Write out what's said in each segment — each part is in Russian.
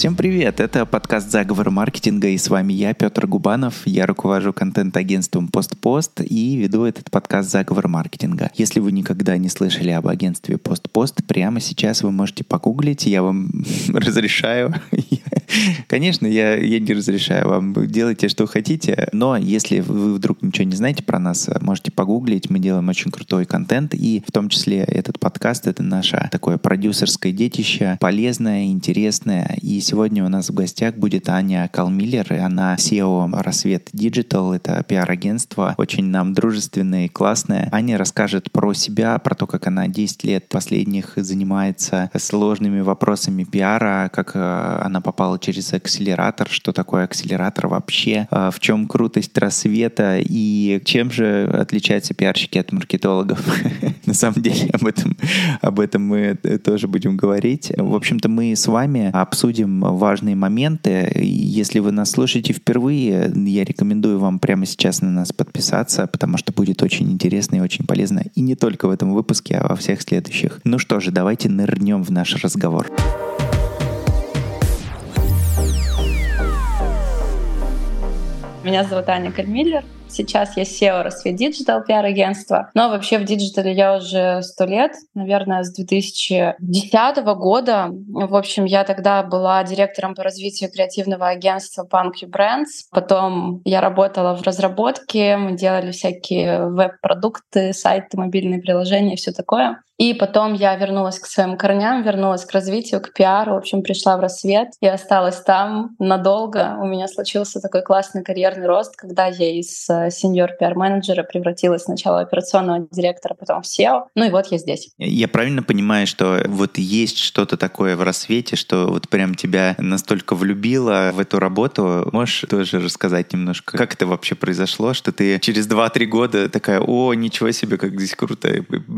Всем привет! Это подкаст «Заговор маркетинга» и с вами я, Петр Губанов. Я руковожу контент-агентством «Постпост» и веду этот подкаст «Заговор маркетинга». Если вы никогда не слышали об агентстве «Постпост», прямо сейчас вы можете погуглить, я вам разрешаю. Конечно, я, я не разрешаю вам, делайте, что хотите, но если вы вдруг ничего не знаете про нас, можете погуглить, мы делаем очень крутой контент, и в том числе этот подкаст — это наше такое продюсерское детище, полезное, интересное, и сегодня у нас в гостях будет Аня Калмиллер, она SEO Рассвет Digital, это пиар-агентство, очень нам дружественное и классное. Аня расскажет про себя, про то, как она 10 лет последних занимается сложными вопросами пиара, как э, она попала через акселератор, что такое акселератор вообще, э, в чем крутость рассвета и чем же отличаются пиарщики от маркетологов. На самом деле об этом, об этом мы тоже будем говорить. В общем-то, мы с вами обсудим важные моменты. Если вы нас слушаете впервые, я рекомендую вам прямо сейчас на нас подписаться, потому что будет очень интересно и очень полезно. И не только в этом выпуске, а во всех следующих. Ну что же, давайте нырнем в наш разговор. Меня зовут Аня Кольмиллер. Сейчас я CEO Рассвет Digital пиар-агентство. Но вообще в диджитале я уже сто лет, наверное, с 2010 года. В общем, я тогда была директором по развитию креативного агентства Punk Brands. Потом я работала в разработке, мы делали всякие веб-продукты, сайты, мобильные приложения и все такое. И потом я вернулась к своим корням, вернулась к развитию, к пиару, в общем, пришла в рассвет и осталась там надолго. У меня случился такой классный карьерный рост, когда я из э, senior пиар-менеджера превратилась сначала в операционного директора, потом в CEO. Ну и вот я здесь. Я правильно понимаю, что вот есть что-то такое в рассвете, что вот прям тебя настолько влюбило в эту работу. Можешь тоже рассказать немножко, как это вообще произошло, что ты через 2-3 года такая, о, ничего себе, как здесь круто,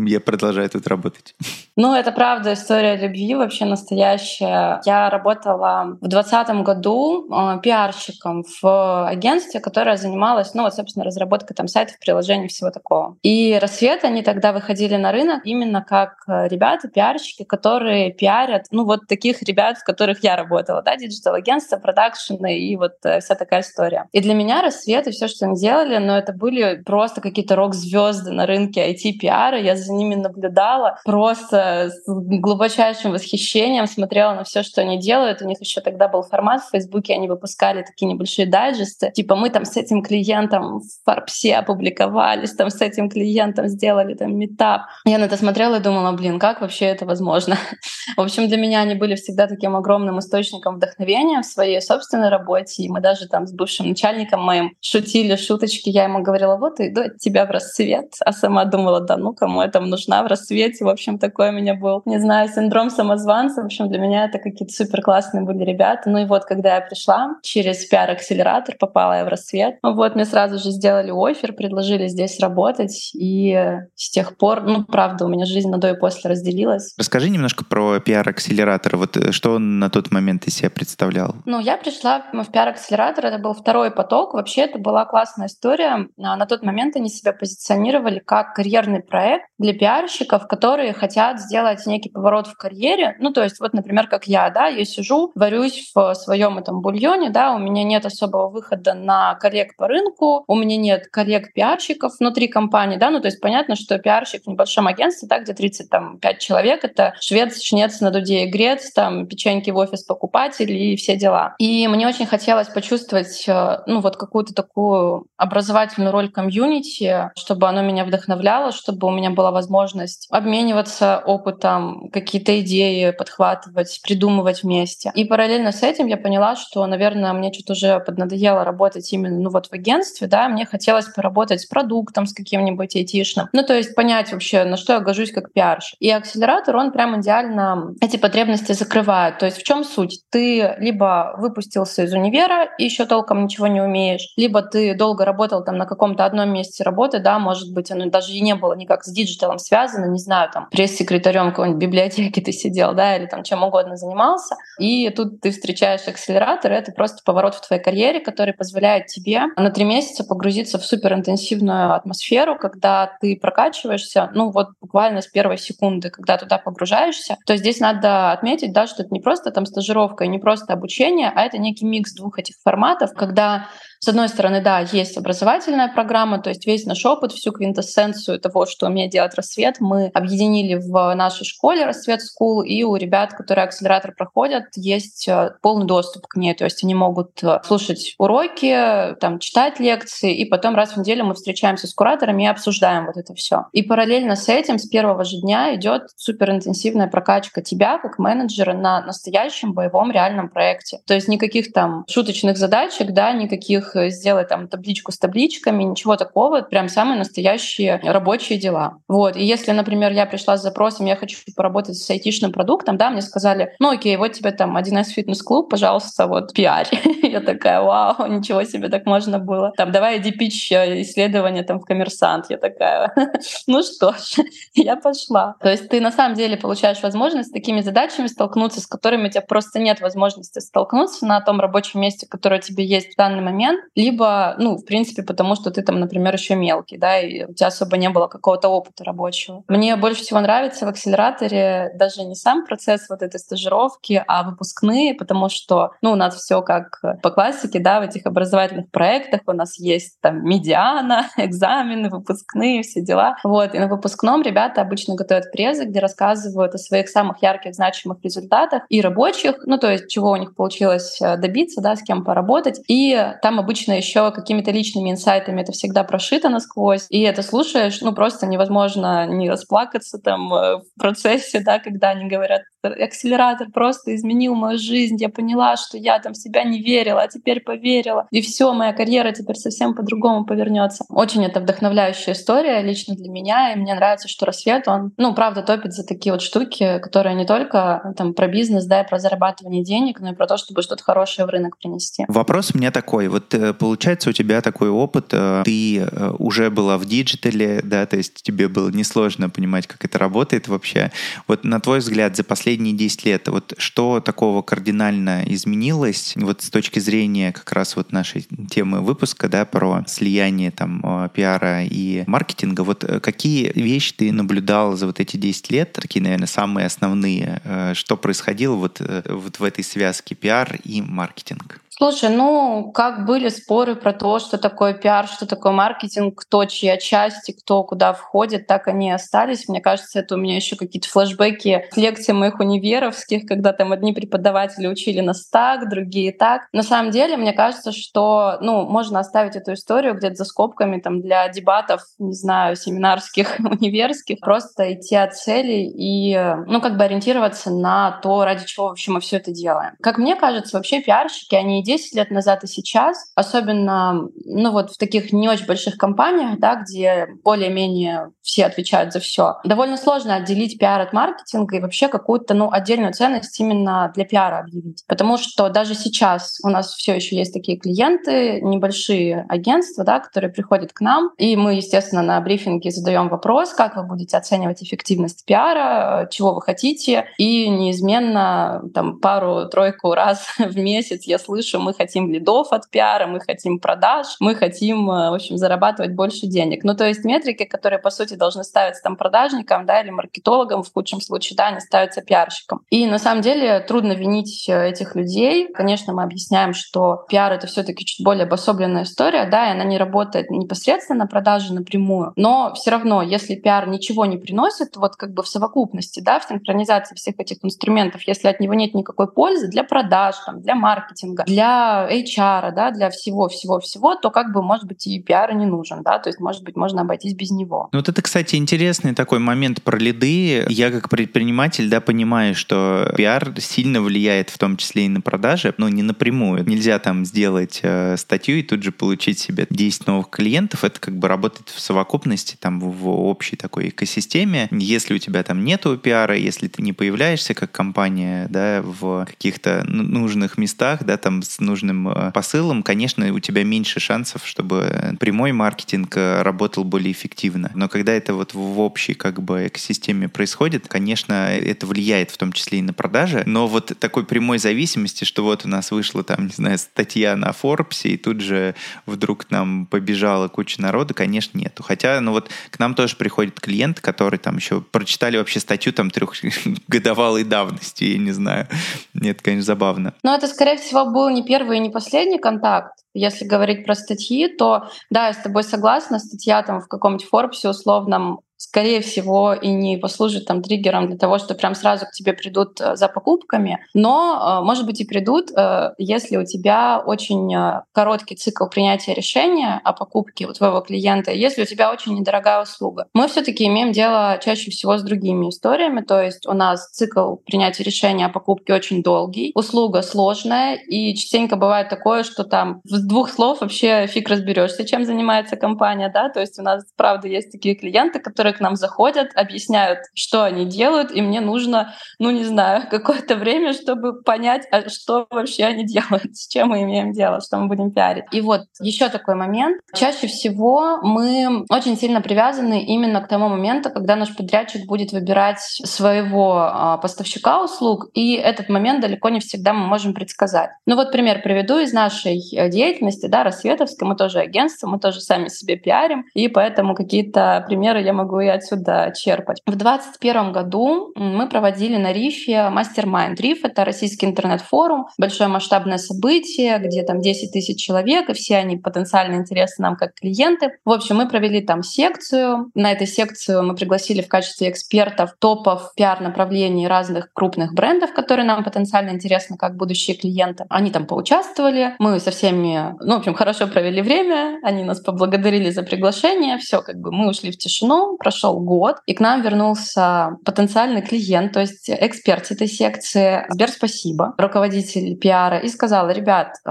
я продолжаю тут работать? Ну, это правда история любви вообще настоящая. Я работала в 2020 году э, пиарщиком в агентстве, которое занималось, ну, вот, собственно, разработкой там сайтов, приложений, всего такого. И «Рассвет», они тогда выходили на рынок именно как э, ребята, пиарщики, которые пиарят, ну, вот таких ребят, в которых я работала, да, диджитал-агентство, продакшены и вот э, вся такая история. И для меня «Рассвет» и все, что они делали, ну, это были просто какие-то рок-звезды на рынке IT-пиара, я за ними наблюдала, просто с глубочайшим восхищением смотрела на все, что они делают. У них еще тогда был формат в Фейсбуке, они выпускали такие небольшие дайджесты. Типа мы там с этим клиентом в Фарпсе опубликовались, там с этим клиентом сделали там метап. Я на это смотрела и думала, блин, как вообще это возможно? в общем, для меня они были всегда таким огромным источником вдохновения в своей собственной работе. И мы даже там с бывшим начальником моим шутили шуточки. Я ему говорила, вот иду от тебя в рассвет. А сама думала, да ну кому там нужна в рассвете? в общем, такой у меня был, не знаю, синдром самозванца. В общем, для меня это какие-то супер классные были ребята. Ну и вот, когда я пришла через пиар-акселератор, попала я в рассвет. Вот, мне сразу же сделали офер, предложили здесь работать. И с тех пор, ну, правда, у меня жизнь на до и после разделилась. Расскажи немножко про пиар-акселератор. Вот э, что он на тот момент из себя представлял? Ну, я пришла в пиар-акселератор, это был второй поток. Вообще, это была классная история. А на тот момент они себя позиционировали как карьерный проект для пиарщиков, которые хотят сделать некий поворот в карьере. Ну, то есть, вот, например, как я, да, я сижу, варюсь в своем этом бульоне, да, у меня нет особого выхода на коллег по рынку, у меня нет коллег-пиарщиков внутри компании, да, ну, то есть понятно, что пиарщик в небольшом агентстве, да, где 35 человек, это швец, шнец на дуде и грец, там, печеньки в офис покупателей и все дела. И мне очень хотелось почувствовать, э, ну, вот какую-то такую образовательную роль комьюнити, чтобы оно меня вдохновляло, чтобы у меня была возможность обмениваться опытом, какие-то идеи подхватывать, придумывать вместе. И параллельно с этим я поняла, что, наверное, мне что-то уже поднадоело работать именно ну, вот в агентстве, да, мне хотелось поработать с продуктом, с каким-нибудь айтишным. Ну, то есть понять вообще, на что я гожусь как пиарш. И акселератор, он прям идеально эти потребности закрывает. То есть в чем суть? Ты либо выпустился из универа и еще толком ничего не умеешь, либо ты долго работал там на каком-то одном месте работы, да, может быть, оно даже и не было никак с диджиталом связано, не знаю, там, пресс-секретарем какой-нибудь библиотеки ты сидел, да, или там чем угодно занимался, и тут ты встречаешь акселератор, и это просто поворот в твоей карьере, который позволяет тебе на три месяца погрузиться в суперинтенсивную атмосферу, когда ты прокачиваешься, ну вот буквально с первой секунды, когда туда погружаешься, то здесь надо отметить, да, что это не просто там стажировка и не просто обучение, а это некий микс двух этих форматов, когда с одной стороны, да, есть образовательная программа, то есть весь наш опыт, всю квинтэссенцию того, что умеет делать рассвет, мы объединили в нашей школе рассвет School, и у ребят, которые акселератор проходят, есть э, полный доступ к ней. То есть они могут э, слушать уроки, там, читать лекции, и потом раз в неделю мы встречаемся с кураторами и обсуждаем вот это все. И параллельно с этим с первого же дня идет суперинтенсивная прокачка тебя как менеджера на настоящем боевом реальном проекте. То есть никаких там шуточных задачек, да, никаких их э, сделать там табличку с табличками, ничего такого, прям самые настоящие рабочие дела. Вот. И если, например, я пришла с запросом, я хочу поработать с айтишным продуктом, да, мне сказали, ну окей, вот тебе там 1С фитнес-клуб, пожалуйста, вот пиарь. я такая, вау, ничего себе, так можно было. Там, давай э, исследование там в коммерсант. Я такая, ну что ж, я пошла. То есть ты на самом деле получаешь возможность с такими задачами столкнуться, с которыми у тебя просто нет возможности столкнуться на том рабочем месте, которое тебе есть в данный момент, либо, ну, в принципе, потому что ты там, например, еще мелкий, да, и у тебя особо не было какого-то опыта рабочего. Мне больше всего нравится в акселераторе даже не сам процесс вот этой стажировки, а выпускные, потому что, ну, у нас все как по классике, да, в этих образовательных проектах у нас есть там медиана, экзамены, выпускные, все дела. Вот, и на выпускном ребята обычно готовят презы, где рассказывают о своих самых ярких, значимых результатах и рабочих, ну, то есть чего у них получилось э, добиться, да, с кем поработать. И там обычно обычно еще какими-то личными инсайтами это всегда прошито насквозь, и это слушаешь, ну просто невозможно не расплакаться там э, в процессе, да, когда они говорят, акселератор просто изменил мою жизнь, я поняла, что я там в себя не верила, а теперь поверила, и все, моя карьера теперь совсем по-другому повернется. Очень это вдохновляющая история лично для меня, и мне нравится, что рассвет, он, ну, правда, топит за такие вот штуки, которые не только там про бизнес, да, и про зарабатывание денег, но и про то, чтобы что-то хорошее в рынок принести. Вопрос у меня такой, вот э, получается у тебя такой опыт, э, ты э, уже была в диджитале, да, то есть тебе было несложно понимать, как это работает вообще. Вот на твой взгляд, за последние 10 лет, вот что такого кардинально изменилось вот с точки зрения как раз вот нашей темы выпуска, да, про слияние там э, пиара и маркетинга, вот э, какие вещи ты наблюдал за вот эти 10 лет, такие, наверное, самые основные, э, что происходило вот, вот в этой связке пиар и маркетинг? Слушай, ну, как были споры про то, что такое пиар, что такое маркетинг, кто чья часть, кто куда входит, так они и остались. Мне кажется, это у меня еще какие-то флешбеки с лекций моих универовских, когда там одни преподаватели учили нас так, другие так. На самом деле, мне кажется, что, ну, можно оставить эту историю где-то за скобками там для дебатов, не знаю, семинарских, универских, просто идти от цели и, ну, как бы ориентироваться на то, ради чего вообще мы все это делаем. Как мне кажется, вообще пиарщики, они 10 лет назад и сейчас, особенно ну вот в таких не очень больших компаниях, да, где более-менее все отвечают за все, довольно сложно отделить пиар от маркетинга и вообще какую-то ну, отдельную ценность именно для пиара объявить. Потому что даже сейчас у нас все еще есть такие клиенты, небольшие агентства, да, которые приходят к нам, и мы, естественно, на брифинге задаем вопрос, как вы будете оценивать эффективность пиара, чего вы хотите, и неизменно там пару-тройку раз в месяц я слышу, мы хотим лидов от пиара, мы хотим продаж, мы хотим, э, в общем, зарабатывать больше денег. Ну, то есть метрики, которые, по сути, должны ставиться там продажникам, да, или маркетологам, в худшем случае, да, они ставятся пиарщикам. И на самом деле трудно винить э, этих людей. Конечно, мы объясняем, что пиар — это все таки чуть более обособленная история, да, и она не работает непосредственно на продаже напрямую, но все равно, если пиар ничего не приносит, вот как бы в совокупности, да, в синхронизации всех этих инструментов, если от него нет никакой пользы для продаж, там, для маркетинга, для для HR, да, для всего-всего-всего, то как бы, может быть, и пиар не нужен, да, то есть, может быть, можно обойтись без него. Ну, вот это, кстати, интересный такой момент про лиды. Я как предприниматель, да, понимаю, что пиар сильно влияет в том числе и на продажи, но не напрямую. Нельзя там сделать э, статью и тут же получить себе 10 новых клиентов. Это как бы работает в совокупности, там, в общей такой экосистеме. Если у тебя там нету пиара, если ты не появляешься как компания, да, в каких-то нужных местах, да, там с нужным э, посылом, конечно, у тебя меньше шансов, чтобы прямой маркетинг э, работал более эффективно. Но когда это вот в общей как бы экосистеме происходит, конечно, это влияет в том числе и на продажи, но вот такой прямой зависимости, что вот у нас вышла там, не знаю, статья на Форбсе, и тут же вдруг нам побежала куча народа, конечно, нету. Хотя, ну вот к нам тоже приходят клиенты, которые там еще прочитали вообще статью там трехгодовалой давности, я не знаю. Нет, конечно, забавно. Но это, скорее всего, был не первый и не последний контакт. Если говорить про статьи, то да, я с тобой согласна, статья там в каком-нибудь Форбсе условном скорее всего, и не послужит там триггером для того, что прям сразу к тебе придут э, за покупками, но, э, может быть, и придут, э, если у тебя очень короткий цикл принятия решения о покупке у твоего клиента, если у тебя очень недорогая услуга. Мы все таки имеем дело чаще всего с другими историями, то есть у нас цикл принятия решения о покупке очень долгий, услуга сложная, и частенько бывает такое, что там с двух слов вообще фиг разберешься, чем занимается компания, да, то есть у нас, правда, есть такие клиенты, которые которые к нам заходят, объясняют, что они делают, и мне нужно, ну не знаю, какое-то время, чтобы понять, а что вообще они делают, с чем мы имеем дело, что мы будем пиарить. И вот еще такой момент. Чаще всего мы очень сильно привязаны именно к тому моменту, когда наш подрядчик будет выбирать своего а, поставщика услуг, и этот момент далеко не всегда мы можем предсказать. Ну вот пример приведу из нашей э, деятельности, да, Рассветовской, мы тоже агентство, мы тоже сами себе пиарим, и поэтому какие-то примеры я могу и отсюда черпать. В 2021 году мы проводили на Рифе мастер-майнд. Риф — это российский интернет-форум, большое масштабное событие, где там 10 тысяч человек, и все они потенциально интересны нам как клиенты. В общем, мы провели там секцию. На этой секцию мы пригласили в качестве экспертов топов пиар-направлений разных крупных брендов, которые нам потенциально интересны как будущие клиенты. Они там поучаствовали, мы со всеми, ну, в общем, хорошо провели время, они нас поблагодарили за приглашение, все, как бы мы ушли в тишину, прошел год, и к нам вернулся потенциальный клиент, то есть эксперт этой секции, Сбер спасибо, руководитель пиара, и сказала, ребят, э,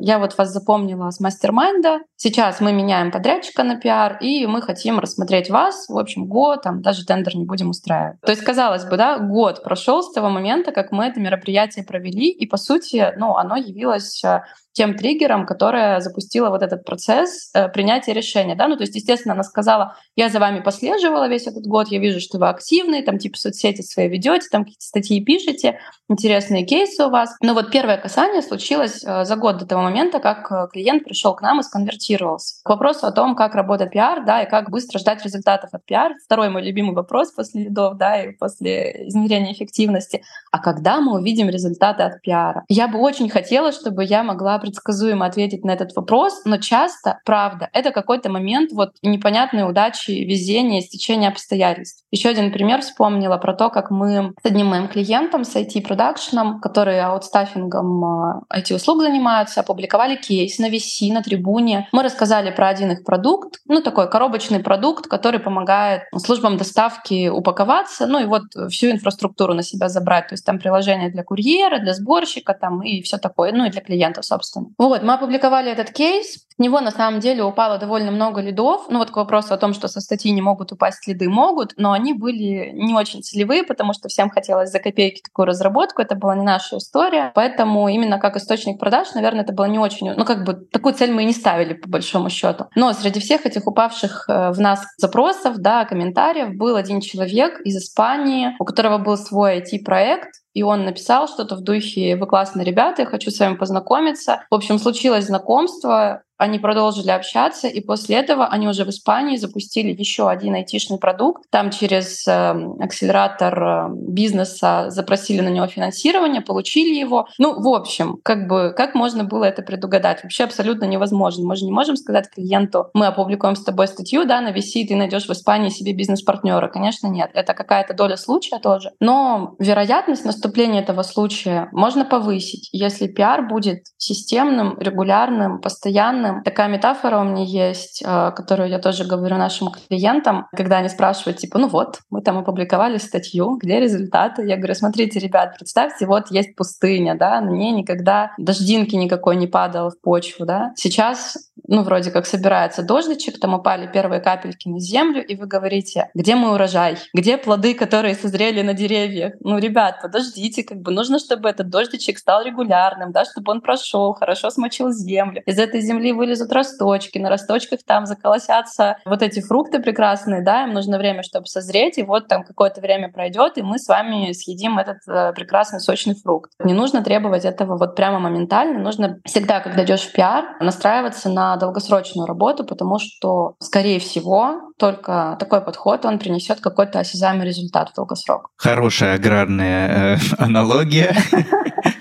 я вот вас запомнила с мастер-майнда, сейчас мы меняем подрядчика на пиар, и мы хотим рассмотреть вас, в общем, год, там даже тендер не будем устраивать. То есть, казалось бы, да, год прошел с того момента, как мы это мероприятие провели, и, по сути, ну, оно явилось э, тем триггером, которое запустило вот этот процесс э, принятия решения. Да? Ну, то есть, естественно, она сказала, я за вами послеживала весь этот год, я вижу, что вы активны, там типа соцсети свои ведете, там какие-то статьи пишете, интересные кейсы у вас. Но вот первое касание случилось э, за год до того момента, как э, клиент пришел к нам и сконвертировался. К вопросу о том, как работает пиар, да, и как быстро ждать результатов от пиар. Второй мой любимый вопрос после лидов, да, и после измерения эффективности. А когда мы увидим результаты от пиара? Я бы очень хотела, чтобы я могла предсказуемо ответить на этот вопрос, но часто, правда, это какой-то момент вот непонятной удачи, везения, стечения обстоятельств. Еще один пример вспомнила про то, как мы с одним моим клиентом, с IT-продакшеном, которые аутстаффингом IT-услуг э, занимаются, опубликовали кейс на VC, на трибуне. Мы рассказали про один их продукт, ну такой коробочный продукт, который помогает службам доставки упаковаться, ну и вот всю инфраструктуру на себя забрать. То есть там приложение для курьера, для сборщика там и все такое, ну и для клиентов, собственно собственно. Вот, мы опубликовали этот кейс. С него на самом деле упало довольно много лидов. Ну вот к вопросу о том, что со статьи не могут упасть лиды, могут, но они были не очень целевые, потому что всем хотелось за копейки такую разработку. Это была не наша история. Поэтому именно как источник продаж, наверное, это было не очень... Ну как бы такую цель мы и не ставили по большому счету. Но среди всех этих упавших э, в нас запросов, да, комментариев был один человек из Испании, у которого был свой IT-проект, и он написал что-то в духе «Вы классные ребята, я хочу с вами познакомиться». В общем, случилось знакомство, они продолжили общаться, и после этого они уже в Испании запустили еще один айтишный продукт. Там через эм, акселератор э, бизнеса запросили на него финансирование, получили его. Ну, в общем, как бы как можно было это предугадать? Вообще абсолютно невозможно. Мы же не можем сказать клиенту, мы опубликуем с тобой статью, да, на VC, ты найдешь в Испании себе бизнес-партнера. Конечно, нет. Это какая-то доля случая тоже. Но вероятность наступления этого случая можно повысить, если пиар будет системным, регулярным, постоянным, Такая метафора у меня есть, э, которую я тоже говорю нашим клиентам, когда они спрашивают, типа, ну вот, мы там опубликовали статью, где результаты? Я говорю, смотрите, ребят, представьте, вот есть пустыня, да, на ней никогда дождинки никакой не падало в почву, да. Сейчас ну, вроде как собирается дождичек, там упали первые капельки на землю, и вы говорите, где мой урожай? Где плоды, которые созрели на деревьях? Ну, ребят, подождите, как бы нужно, чтобы этот дождичек стал регулярным, да, чтобы он прошел, хорошо смочил землю. Из этой земли вылезут росточки, на росточках там заколосятся вот эти фрукты прекрасные, да, им нужно время, чтобы созреть, и вот там какое-то время пройдет, и мы с вами съедим этот э, прекрасный сочный фрукт. Не нужно требовать этого вот прямо моментально, нужно всегда, когда идешь в пиар, настраиваться на долгосрочную работу, потому что, скорее всего, только такой подход, он принесет какой-то осязаемый результат в долгосрок. Хорошая аграрная э, аналогия.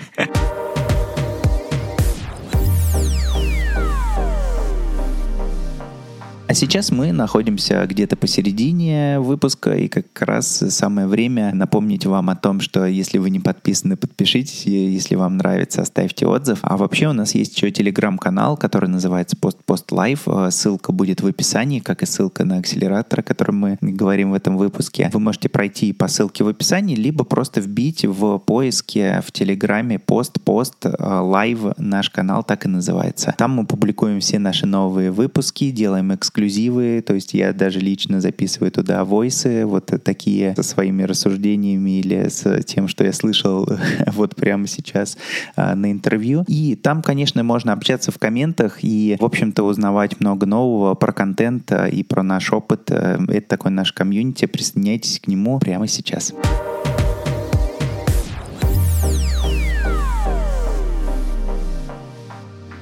А сейчас мы находимся где-то посередине выпуска, и как раз самое время напомнить вам о том, что если вы не подписаны, подпишитесь, если вам нравится, оставьте отзыв. А вообще у нас есть еще телеграм-канал, который называется Post Post Live. Ссылка будет в описании, как и ссылка на акселератор, о котором мы говорим в этом выпуске. Вы можете пройти по ссылке в описании, либо просто вбить в поиске в Телеграме Post Post Live наш канал так и называется. Там мы публикуем все наши новые выпуски, делаем эксклюзивные эксклюзивы, то есть я даже лично записываю туда войсы, вот такие со своими рассуждениями или с тем, что я слышал вот прямо сейчас а, на интервью. И там, конечно, можно общаться в комментах и, в общем-то, узнавать много нового про контент и про наш опыт. Э, это такой наш комьюнити. Присоединяйтесь к нему прямо сейчас. Сейчас.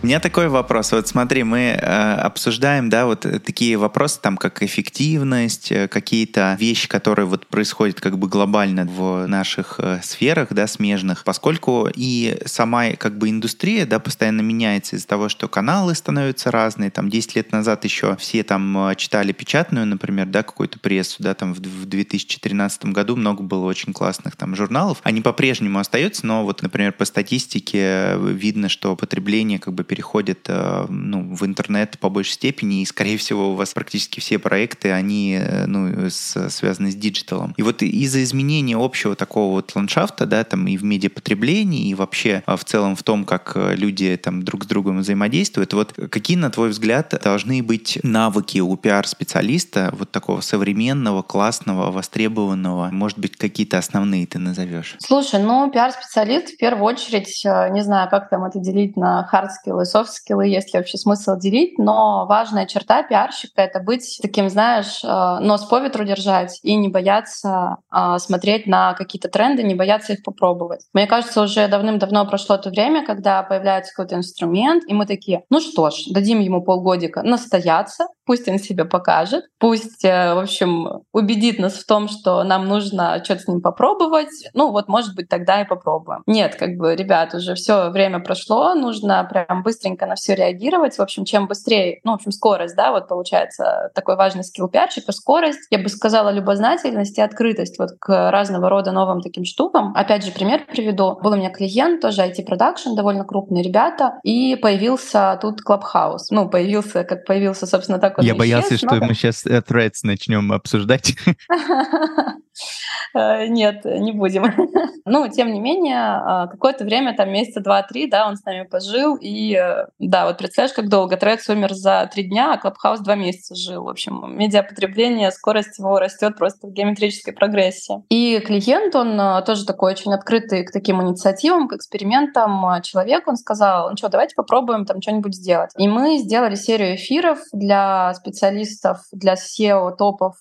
У меня такой вопрос. Вот смотри, мы э, обсуждаем, да, вот такие вопросы, там, как эффективность, э, какие-то вещи, которые вот происходят как бы глобально в наших э, сферах, да, смежных, поскольку и сама как бы индустрия, да, постоянно меняется из-за того, что каналы становятся разные. Там 10 лет назад еще все там э, читали печатную, например, да, какую-то прессу, да, там в, в 2013 году много было очень классных там журналов. Они по-прежнему остаются, но вот, например, по статистике э, видно, что потребление как бы переходит э, ну, в интернет по большей степени, и, скорее всего, у вас практически все проекты, они э, ну, с, связаны с диджиталом. И вот из-за изменения общего такого вот ландшафта, да, там и в медиапотреблении, и вообще а, в целом в том, как э, люди там друг с другом взаимодействуют, вот какие, на твой взгляд, должны быть навыки у пиар-специалиста, вот такого современного, классного, востребованного, может быть, какие-то основные ты назовешь? Слушай, ну, пиар-специалист в первую очередь, не знаю, как там это делить на hard скиллы, софт-скиллы, есть ли вообще смысл делить, но важная черта пиарщика — это быть таким, знаешь, э, нос по ветру держать и не бояться э, смотреть на какие-то тренды, не бояться их попробовать. Мне кажется, уже давным-давно прошло то время, когда появляется какой-то инструмент, и мы такие, ну что ж, дадим ему полгодика настояться, пусть он себя покажет, пусть, э, в общем, убедит нас в том, что нам нужно что-то с ним попробовать, ну вот, может быть, тогда и попробуем. Нет, как бы, ребят, уже все время прошло, нужно прям быстренько на все реагировать. В общем, чем быстрее, ну, в общем, скорость, да, вот получается такой важный скилл пиарщика, скорость, я бы сказала, любознательность и открытость вот к разного рода новым таким штукам. Опять же, пример приведу. Был у меня клиент, тоже IT-продакшн, довольно крупные ребята, и появился тут Clubhouse. Ну, появился, как появился, собственно, так. Я боялся, исчез, что но... мы сейчас э, Threads начнем обсуждать. Э, нет, не будем. Ну, тем не менее, а, какое-то время, там месяца два-три, да, он с нами пожил, и э, да, вот представляешь, как долго Threads умер за три дня, а Clubhouse два месяца жил. В общем, медиапотребление, скорость его растет просто в геометрической прогрессии. И клиент, он э, тоже такой очень открытый к таким инициативам, к экспериментам человек, он сказал, ну что, давайте попробуем там что-нибудь сделать. И мы сделали серию эфиров для специалистов, для SEO-топов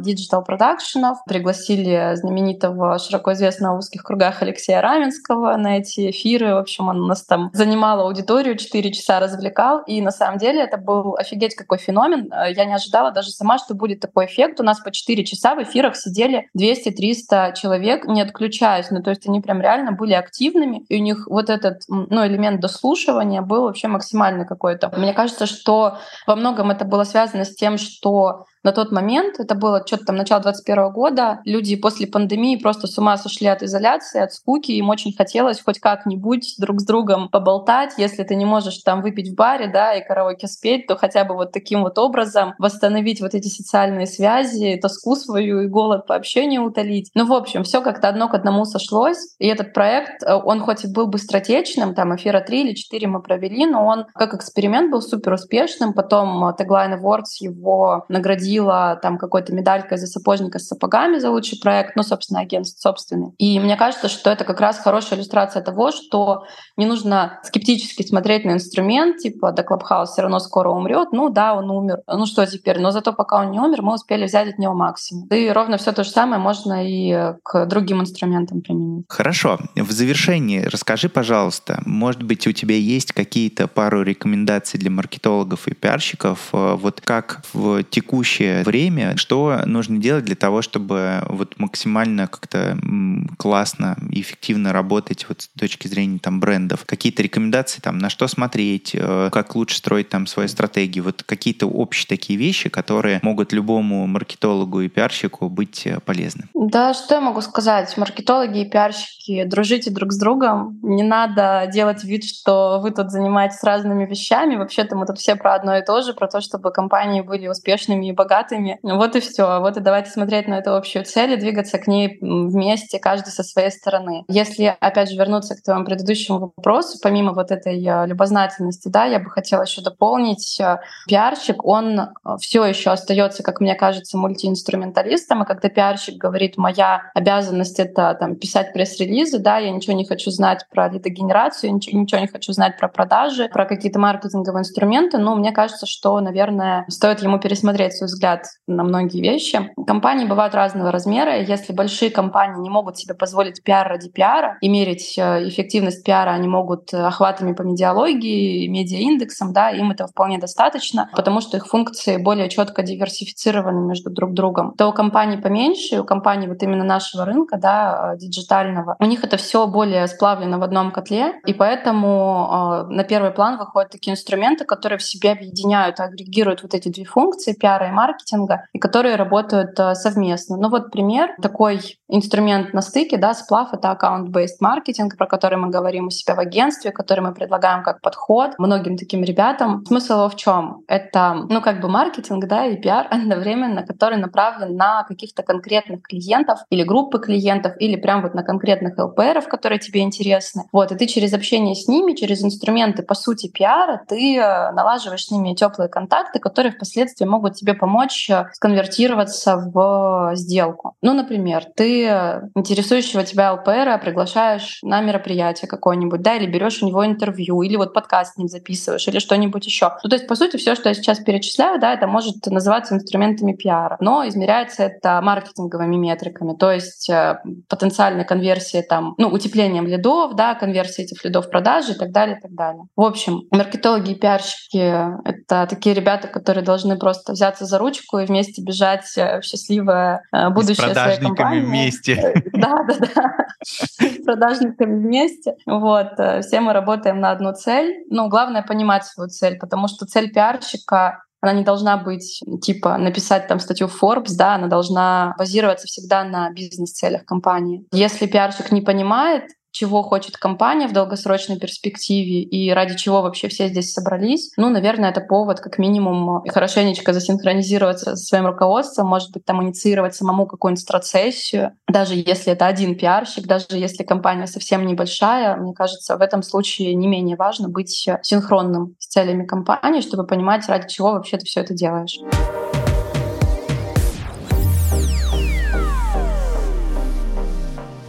digital-продакшенов, пригласили знаменитого, широко известного в узких кругах Алексея Раменского на эти эфиры. В общем, он нас там занимал аудиторию, 4 часа развлекал. И на самом деле это был офигеть какой феномен. Э, я не ожидала даже сама, что будет такой эффект. У нас по 4 часа в эфирах сидели 200-300 человек, не отключаясь. Ну, то есть они прям реально были активными. И у них вот этот ну, элемент дослушивания был вообще максимальный какой-то. Мне кажется, что во многом это было связано с тем, что на тот момент, это было что-то там начало 21 года, люди после пандемии просто с ума сошли от изоляции, от скуки, им очень хотелось хоть как-нибудь друг с другом поболтать, если ты не можешь там выпить в баре, да, и караоке спеть, то хотя бы вот таким вот образом восстановить вот эти социальные связи, тоску свою и голод по общению утолить. Ну, в общем, все как-то одно к одному сошлось, и этот проект, э, он хоть и был быстротечным, там эфира 3 или 4 мы провели, но он как эксперимент был супер успешным, потом Tagline Awards его наградила там какой-то медалькой за сапожника с сапогами за лучший проект, ну, собственно, агентство собственный. И мне кажется, что это как раз хорошая иллюстрация того, что не нужно скептически смотреть на инструмент, типа, да, Клабхаус все равно скоро умрет, ну да, он умер, ну что теперь, но зато пока он не умер, мы успели взять от него максимум. И ровно все то же самое можно и к другим инструментам применить. Хорошо. В завершении расскажи, пожалуйста, может быть, у тебя есть какие-то пару рекомендаций для маркетологов и пиарщиков, э, вот как в текущее время, что нужно делать для того, чтобы вот максимально как-то классно и эффективно работать вот с точки зрения там брендов? Какие-то рекомендации там, на что смотреть, э, как лучше строить там свои стратегии? Вот какие-то общие такие вещи, которые могут любому маркетологу и пиарщику быть э, полезны? Да, что я могу сказать? Маркетологи и пиарщики, дружите друг с другом. Не надо делать вид, что вы тут занимаетесь разными вещами. Вообще-то мы тут все про одно и то же, про то, чтобы компании были успешными и богатыми. Вот и все. Вот и давайте смотреть на эту общую цель и двигаться к ней вместе, каждый со своей стороны. Если, опять же, вернуться к твоему предыдущему вопросу, помимо вот этой э, любознательности, да, я бы хотела еще дополнить. Э, пиарщик, он э, все еще остается, как мне кажется, мультиинструменталистом, и когда пиарщик говорит, моя обязанность это там, писать пресс-релизы, да, я ничего не хочу знать про лидогенерацию, ничего, ничего не хочу знать про продажи, про какие-то маркетинговые инструменты, но мне кажется, что, наверное, стоит ему пересмотреть свой взгляд на многие вещи. Компании бывают разного размера, если большие компании не могут себе позволить пиар ради пиара и мерить э, эффективность пиара, они могут охватами по медиалогии, медиаиндексам, да, им этого вполне достаточно, потому что их функции более четко диверсифицированы между друг другом. То у компаний поменьше, у компаний вот именно нашего рынка, да, э, диджитального, у них это все более сплавлено в одном котле, и поэтому э, на первый план выходят такие инструменты, которые в себе объединяют, агрегируют вот эти две функции пиара и маркетинга, и которые работают э, совместно. Ну вот пример, такой инструмент на стыке, да, сплав — это аккаунт-based маркетинг, про который мы говорим у себя в агентстве, который мы предлагаем как подход многим таким ребятам. Смысл его в чем? Это, ну, как бы маркетинг, да, и пиар одновременно, который направлен на каких-то конкретных клиентов или группы клиентов, или прям вот на конкретных ЛПРов, которые тебе интересны. Вот, и ты через общение с ними, через инструменты, по сути, пиара, ты э, налаживаешь с ними теплые контакты, которые впоследствии могут тебе помочь э, сконвертироваться в сделку. Ну, например, ты интересующего тебя ЛПРа приглашаешь на мероприятие какое-нибудь, да, или берешь у него интервью, или вот подкаст с ним записываешь, или что-нибудь еще. Ну, то есть, по сути, все, что я сейчас перечисляю, да, это может называться инструментами пиара, но измеряется это маркетинговыми метриками, то есть э, потенциальной конверсии там, ну, утеплением лидов, да, конверсии этих лидов в продажи и так далее, и так далее. В общем, маркетологи и пиарщики — это такие ребята, которые должны просто взяться за ручку и вместе бежать в счастливое э, будущее своей компании. Вместе. Э, да, да, да. С продажниками вместе. Вот. Все мы работаем на одну цель. Ну, главное понимать свою цель, потому что цель пиарщика она не должна быть типа написать там статью Forbes, да, она должна базироваться всегда на бизнес-целях компании. Если пиарщик не понимает, чего хочет компания в долгосрочной перспективе и ради чего вообще все здесь собрались, ну, наверное, это повод как минимум хорошенечко засинхронизироваться со своим руководством, может быть, там инициировать самому какую-нибудь стратсессию, даже если это один пиарщик, даже если компания совсем небольшая, мне кажется, в этом случае не менее важно быть синхронным с целями компании, чтобы понимать, ради чего вообще ты все это делаешь.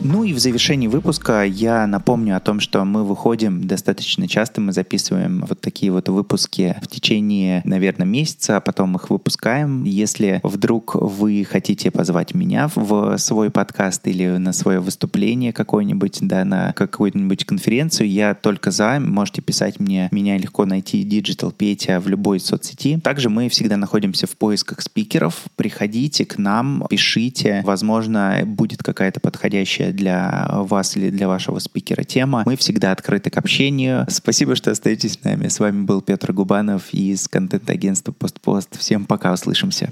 Ну и в завершении выпуска я напомню о том, что мы выходим достаточно часто, мы записываем вот такие вот выпуски в течение, наверное, месяца, а потом их выпускаем. Если вдруг вы хотите позвать меня в свой подкаст или на свое выступление какое-нибудь, да, на какую-нибудь конференцию, я только за. Можете писать мне, меня легко найти Digital Петя в любой соцсети. Также мы всегда находимся в поисках спикеров. Приходите к нам, пишите. Возможно, будет какая-то подходящая для вас или для вашего спикера тема. Мы всегда открыты к общению. Спасибо, что остаетесь с нами. С вами был Петр Губанов из контент-агентства «Постпост». Всем пока, услышимся.